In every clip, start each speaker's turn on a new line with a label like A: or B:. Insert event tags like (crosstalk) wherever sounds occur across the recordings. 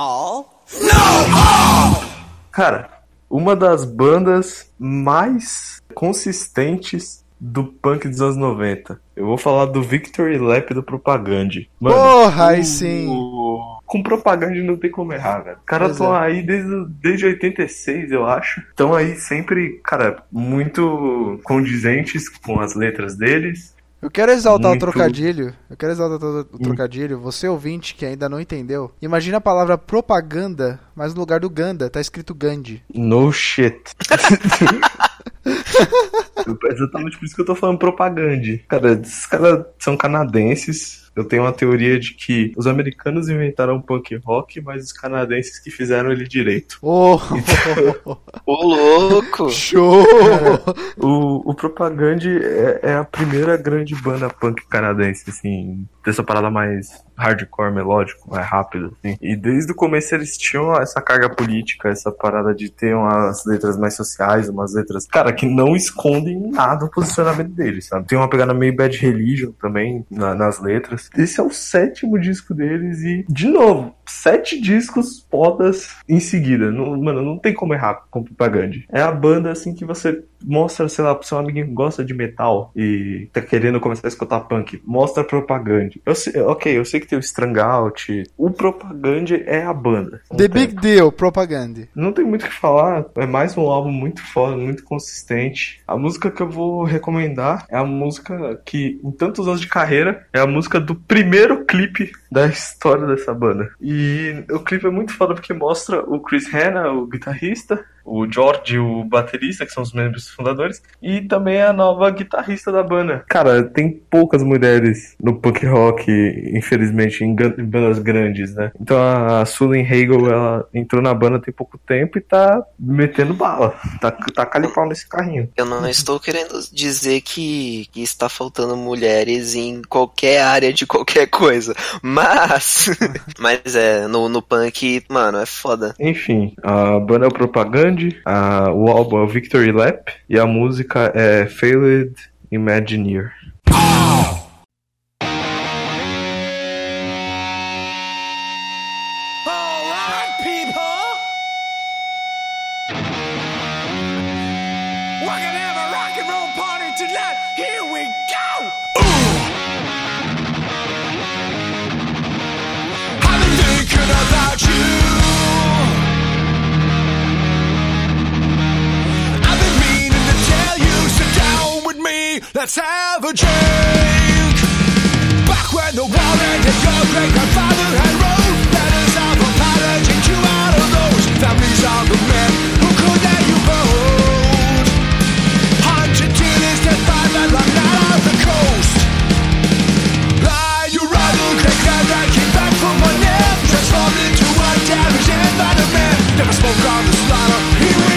A: All? No! All! Cara, uma das bandas mais consistentes do punk dos anos 90. Eu vou falar do Victory Lap do Propaganda.
B: Mano, Porra, aí sim.
A: Com Propaganda não tem como errar, velho. Os caras estão é. aí desde, desde 86, eu acho. Estão aí sempre, cara, muito condizentes com as letras deles.
B: Eu quero exaltar Muito... o trocadilho. Eu quero exaltar o trocadilho. Você ouvinte que ainda não entendeu. Imagina a palavra propaganda, mas no lugar do Ganda tá escrito Gandhi.
A: No shit. (laughs) Exatamente por isso que eu tô falando propaganda. Cara, esses caras são canadenses, eu tenho uma teoria de que os americanos inventaram punk rock, mas os canadenses que fizeram ele direito.
B: Oh,
C: então... oh louco! (laughs)
B: Show!
A: É, o, o Propaganda é, é, a primeira grande banda punk canadense, assim, dessa parada mais hardcore melódico, mais rápido, assim. E desde o começo eles tinham essa carga política, essa parada de ter umas letras mais sociais, umas letras, cara, que não escondem nada o posicionamento deles, sabe? Tem uma pegada meio bad religion também na, nas letras. Esse é o sétimo disco deles e, de novo, sete discos podas em seguida. Não, mano, não tem como errar com propaganda. É a banda assim que você mostra, sei lá, pro seu amiguinho que gosta de metal e tá querendo começar a escutar punk. Mostra propaganda. Eu sei, ok, eu sei que tem o Strangout. O propaganda é a banda.
B: The tem. Big Deal, propaganda.
A: Não tem muito o que falar. É mais um álbum muito foda, muito consistente. A música que eu vou recomendar é a música que, em tantos anos de carreira, é a música do primeiro clipe da história dessa banda. E o clipe é muito foda porque mostra o Chris Hanna, o guitarrista, o George, o baterista, que são os membros fundadores, e também a nova guitarrista da banda. Cara, tem poucas mulheres no punk rock, infelizmente, em, em bandas grandes, né? Então a Susan Hagel, ela entrou na banda tem pouco tempo e tá metendo bala. Tá, tá calipau nesse carrinho.
C: Eu não estou querendo dizer que, que está faltando mulheres em qualquer área de qualquer coisa, mas. (laughs) mas é, no, no punk, mano, é foda.
A: Enfim, a banda é propaganda a, o álbum é o Victory Lap e a música é Failed Imagineer. Let's have a drink. Back when the war ended, your great grandfather had wrote letters of apology to all of those families of the men who could let you vote. Hunted till his death by men long out of the coast. Lie, you rival, click and I came back from my nap, transformed into a damaged environment. Never spoke on the slaughter, he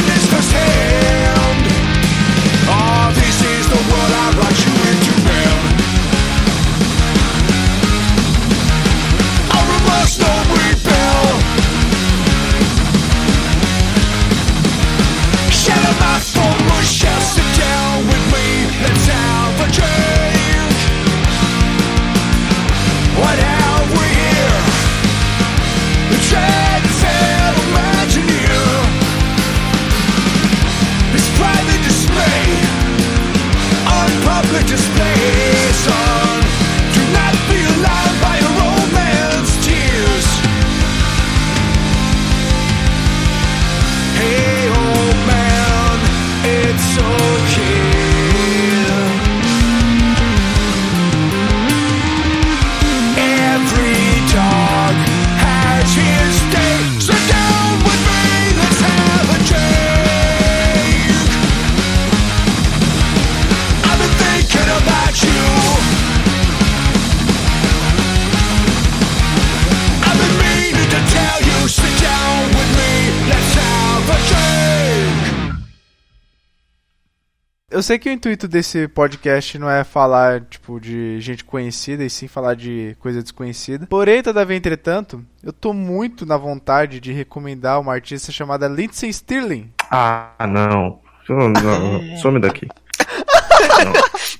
B: Eu sei que o intuito desse podcast não é falar, tipo, de gente conhecida, e sim falar de coisa desconhecida. Porém, todavia, entretanto, eu tô muito na vontade de recomendar uma artista chamada Lindsay Stirling.
A: Ah, não. (laughs) Some daqui. (laughs)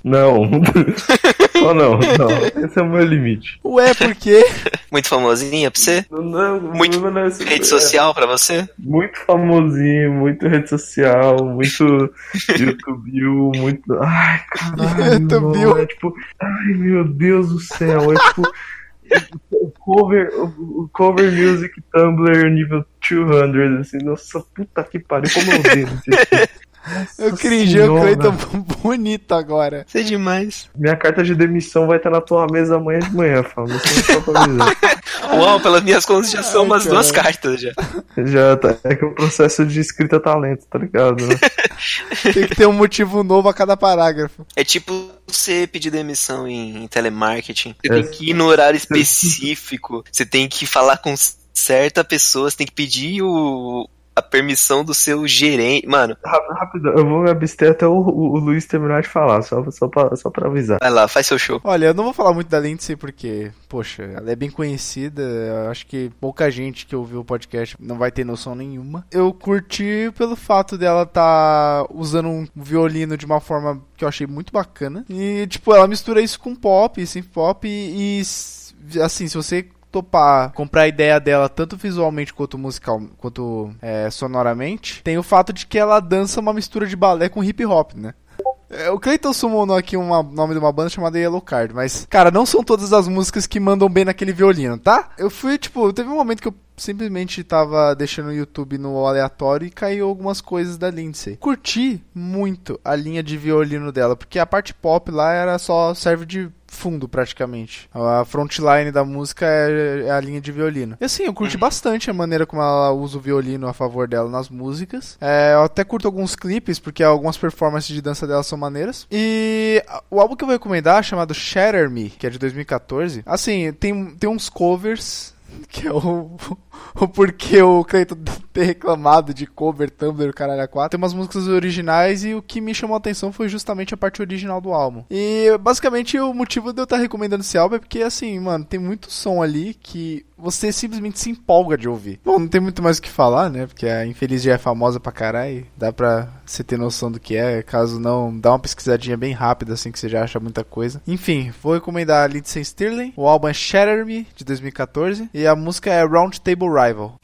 A: Não. não. Ou não, não. Esse é o meu limite.
B: Ué, por quê? (laughs)
C: Muito famosinha pra você?
A: Não,
C: Muito
A: não, não, isso-
C: Rede
A: é
C: social pra você?
A: Muito famosinho, muito rede social, muito YouTube, muito. Ai, caralho.
B: YouTube.
A: É tipo, ai meu Deus do céu. É tipo. O cover, cover music Tumblr nível 200, assim, nossa puta que pariu, como eu odeio (laughs)
B: Eu
A: Nossa
B: cringei o. Cleiton (laughs) bonito agora.
C: Isso é demais.
A: Minha carta de demissão vai estar na tua mesa amanhã de manhã, Fábio. (laughs)
C: Uau, pelas minhas contas já são
B: Ai,
C: umas duas
B: cara.
C: cartas já.
A: Já tá, é que o processo de escrita tá lento, tá ligado? Né? (laughs)
B: Tem que ter um motivo novo a cada parágrafo.
C: É tipo você pedir demissão em, em telemarketing. Você
A: É.
C: tem que ir no horário específico. Você tem que falar com certa pessoa. Você tem que pedir o, a permissão do seu gerente. Mano,
A: Rápido, eu vou me abster até o, o, o Luiz terminar de falar, só, só, pra, só pra avisar.
C: vai lá, faz seu show.
B: Olha, eu não vou falar muito da Lindsay porque, poxa, ela é bem conhecida. Eu acho que pouca gente que ouviu o podcast não vai ter noção nenhuma. Eu curti pelo fato dela tá usando um violino de uma forma que eu achei muito bacana. E, tipo, ela mistura isso com pop, synth pop e, e assim, se você topar comprar a ideia dela tanto visualmente quanto musical quanto é, sonoramente tem o fato de que ela dança uma mistura de balé com hip hop né é, O Clayton summonou aqui o nome de uma banda chamada Yellow Card, mas, cara, não são todas as músicas que mandam bem naquele violino, tá? Eu fui, tipo, teve um momento que eu simplesmente tava deixando o YouTube no aleatório e caiu algumas coisas da Lindsay. Curti muito a linha de violino dela, porque a parte pop lá era só serve de fundo praticamente. A frontline da música é, é a linha de violino. E assim, eu curti bastante a maneira como ela usa o violino a favor dela nas músicas. É, eu até curto alguns clipes, porque algumas performances de dança dela são maneiras. E o álbum que eu vou recomendar, chamado Shatter Me, que é de 2014, assim, tem, tem uns covers. (laughs) Que é o, (laughs) o porquê o Cleiton ter reclamado de cover, Tumblr, caralho a quatro. Tem umas músicas originais e o que me chamou a atenção foi justamente a parte original do álbum. E basicamente o motivo de eu estar recomendando esse álbum é porque, assim, mano, tem muito som ali que você simplesmente se empolga de ouvir. Bom, não tem muito mais o que falar, né? Porque a Infeliz já é famosa pra caralho. Dá pra você ter noção do que é. Caso não, dá uma pesquisadinha bem rápida, assim, que você já acha muita coisa. Enfim, vou recomendar a Lindsay Stirling. O álbum é Shatter Me, de 2014. E a música é Round Table Rival.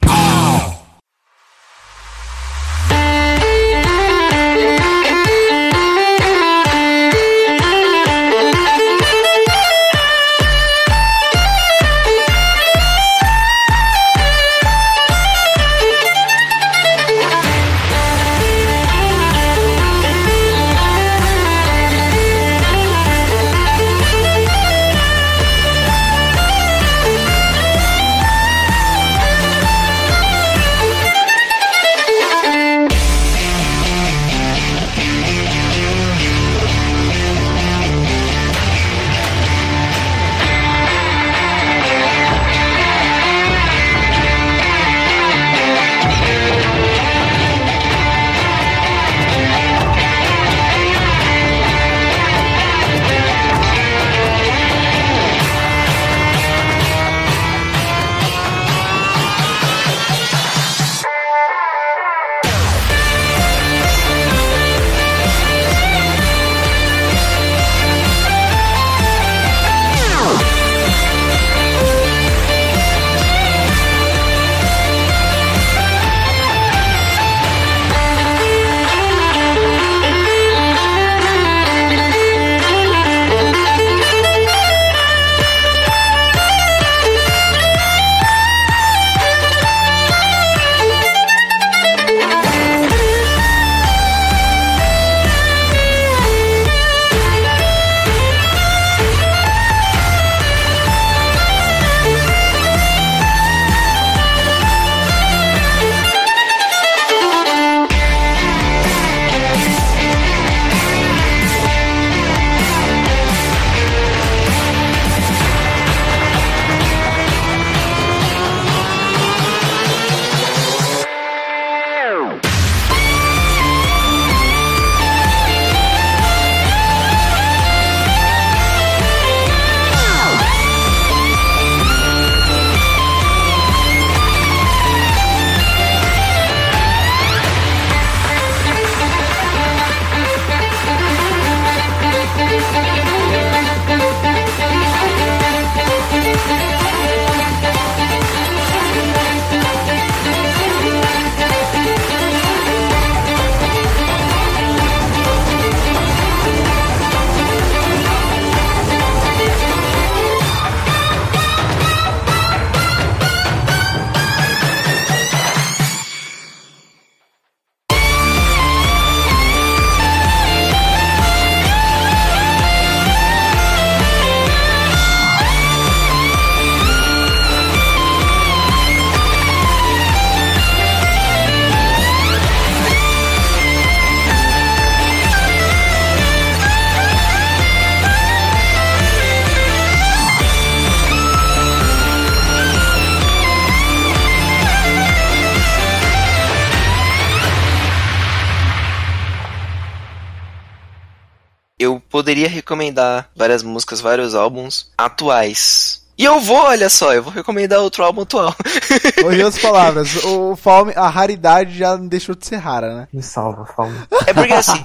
C: Eu poderia recomendar várias músicas, vários álbuns atuais. E eu vou, olha só, eu vou recomendar outro álbum atual. (laughs)
B: Em outras palavras, o Falme, a raridade já deixou de ser rara, né?
A: Me salva, Falme.
C: É porque assim. (laughs)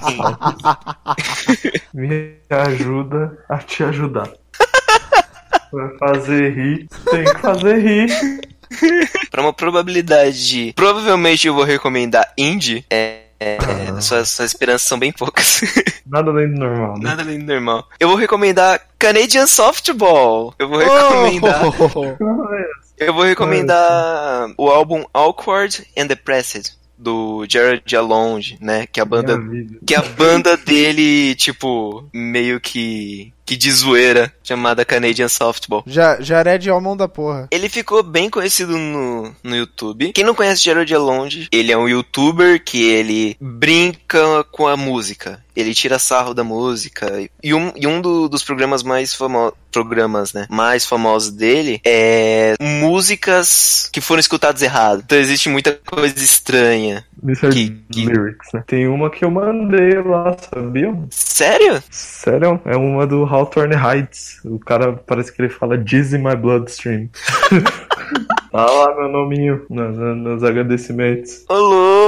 C: (laughs)
A: Me ajuda a te ajudar. Vai fazer rir, tem que fazer rir.
C: pra uma probabilidade de. Provavelmente eu vou recomendar indie. É. É, suas, suas esperanças são bem poucas. (laughs)
A: Nada além do normal, né?
C: Nada além do normal. Eu vou recomendar Canadian Softball. Eu vou recomendar. (laughs)
B: Oh!
C: Eu vou recomendar o álbum Awkward and Depressed do Jared Alonde, né? Que é a banda, que é a banda dele, tipo, meio que que de zoeira, chamada Canadian Softball.
B: Já, Jared é o mão da porra.
C: Ele ficou bem conhecido no, no YouTube. Quem não conhece Jared Alonde, ele é um youtuber que ele brinca com a música. Ele tira sarro da música. E um, e um do- dos programas mais famosos. Programas, né? Mais famosos dele é músicas que foram escutadas errado. Então existe muita coisa estranha.
A: Isso é
C: Que- que-
A: lyrics, né? Tem uma que eu mandei lá, sabiam?
C: Sério?
A: Sério? É uma do Hawthorne Heights. O cara parece que ele fala Jizz in my bloodstream. (laughs) tá lá meu nominho na- nos agradecimentos.
C: Ô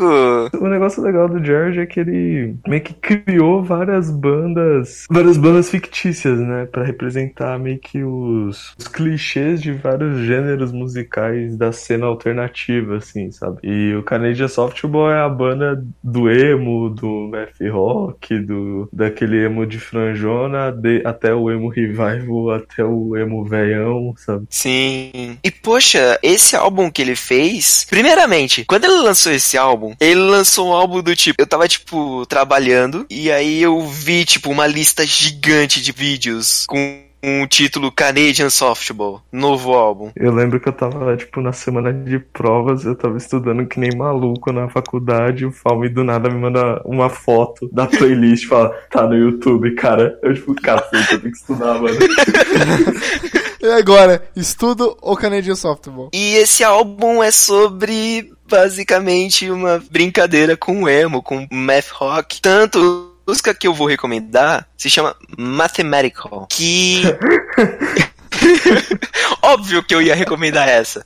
C: louco!
A: O negócio legal do George é que ele meio que criou várias bandas, várias bandas fictícias, né, Pra representar meio que os, os clichês de vários gêneros musicais da cena alternativa, assim, sabe? E o Canadian Softball é a banda do emo, do math rock, do daquele emo de franjona, de- até o emo revival, até o emo veião, sabe?
C: Sim. E poxa, esse álbum que ele fez, primeiramente, quando ele lançou esse álbum, ele lançou um álbum do tipo, eu tava tipo trabalhando e aí eu vi tipo uma lista gigante de vídeos com um título Canadian Softball, novo álbum.
A: Eu lembro que eu tava, tipo, na semana de provas, eu tava estudando que nem maluco na faculdade, o Falme do nada me manda uma foto da playlist e fala, tá no YouTube, cara. Eu, tipo, cacete, eu tenho que estudar, mano. (laughs)
B: E agora, estudo ou Canadian Softball?
C: E esse álbum é sobre basicamente uma brincadeira com emo, com math rock. Tanto a música que eu vou recomendar se chama Mathematical, que (laughs) Óbvio que eu ia recomendar essa.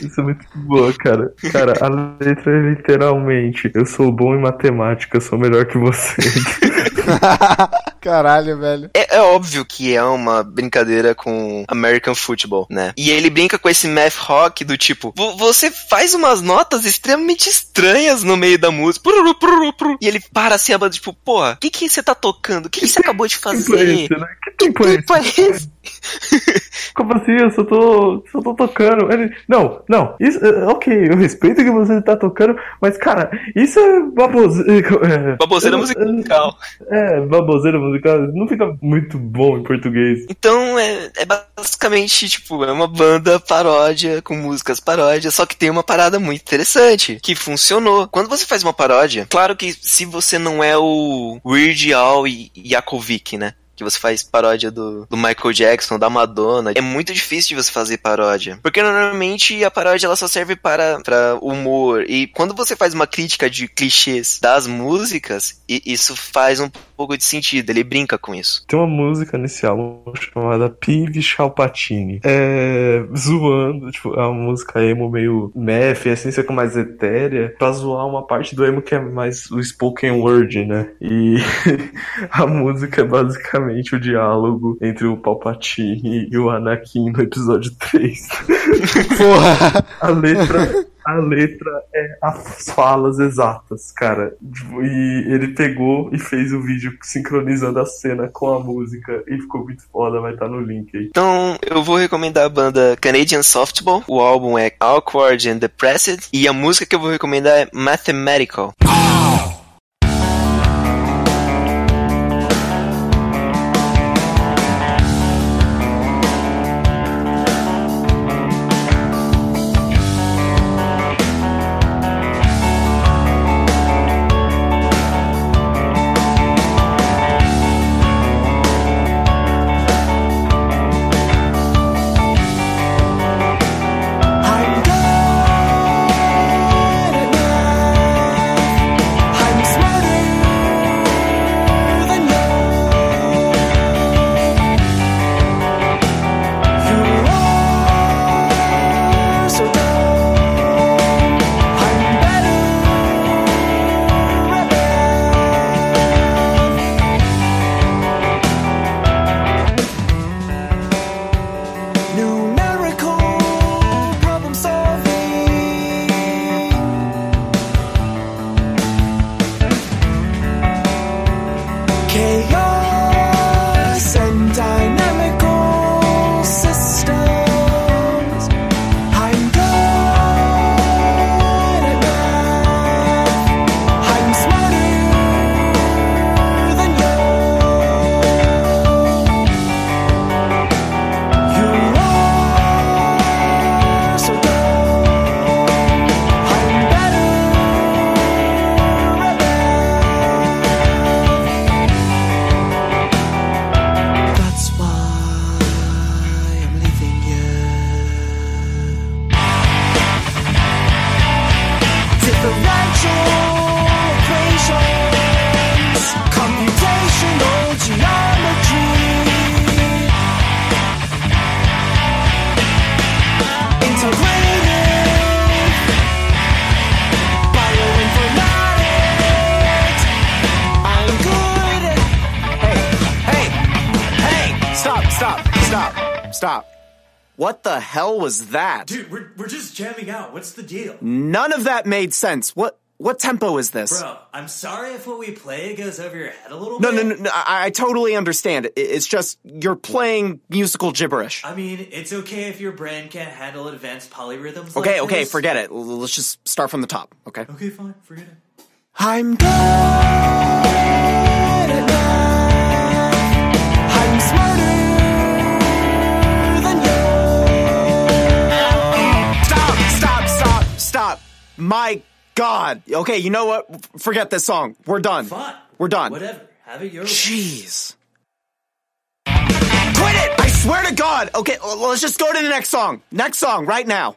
A: Isso é muito boa, cara. Cara, a letra é literalmente, eu sou bom em matemática, eu sou melhor que você. (laughs) (laughs)
B: Caralho, velho.
C: É, é óbvio que é uma brincadeira com American Football, né? E ele brinca com esse math rock do tipo, "Vo- você faz umas notas extremamente estranhas no meio da música. Pruru, pruru, pruru." E ele para assim a banda, tipo, porra, o que que você tá tocando? O que que você acabou de
A: Que tempo é
C: fazer?
A: esse, né? Que tempo é esse?
C: Tempo é esse? (laughs)
A: Como assim? Eu só tô, só tô tocando. Ele, não, não, isso, é, ok, eu respeito que você tá tocando, mas cara, isso é baboseira. (laughs)
C: Baboseira musical.
A: É, baboseira musical. Não fica muito bom em português.
C: Então é, é basicamente, tipo, é uma banda paródia com músicas paródias, só que tem uma parada muito interessante, que funcionou. Quando você faz uma paródia, claro que se você não é o Weird Al e Yakovic, né? Que você faz paródia do, do Michael Jackson, da Madonna. É muito difícil de você fazer paródia. Porque normalmente a paródia ela só serve para, para humor. E quando você faz uma crítica de clichês das músicas, i- isso faz um pouco de sentido. Ele brinca com isso.
A: Tem uma música nesse álbum chamada Pive Chalpatini. É. zoando, tipo, é uma música emo meio meth, a essência é mais etérea, pra zoar uma parte do emo que é mais o spoken word, né? E (laughs) a música é basicamente o diálogo entre o Palpatine e o Anakin no episódio 3. (laughs)
B: Porra.
A: A letra, a letra é as falas exatas, cara. E ele pegou e fez o vídeo sincronizando a cena com a música e ficou muito foda, vai estar no link aí.
C: Então, eu vou recomendar a banda Canadian Softball. O álbum é Awkward and Depressed. E a música que eu vou recomendar é Mathematical.
D: I'm What the hell was that?
E: Dude, we're, we're just jamming out. What's the deal?
D: None of that made sense. What what tempo is this?
E: Bro, I'm sorry if what we play goes over your head a little
D: No,
E: bit.
D: no, no, no I, I totally understand. It- It's just you're playing musical gibberish.
E: I mean, it's okay if your brain can't handle advanced polyrhythms. like
D: Okay, okay,
E: this.
D: forget it. Let's just start from the top, okay?
E: Okay, fine, forget it.
D: I'm good My God. Okay, you know what? Forget this song. We're done.
E: Fine.
D: We're done.
E: Whatever. Have it your way.
D: Jeez. Quit it! I swear to God. Okay, let's just go to the next song. Next song, right now.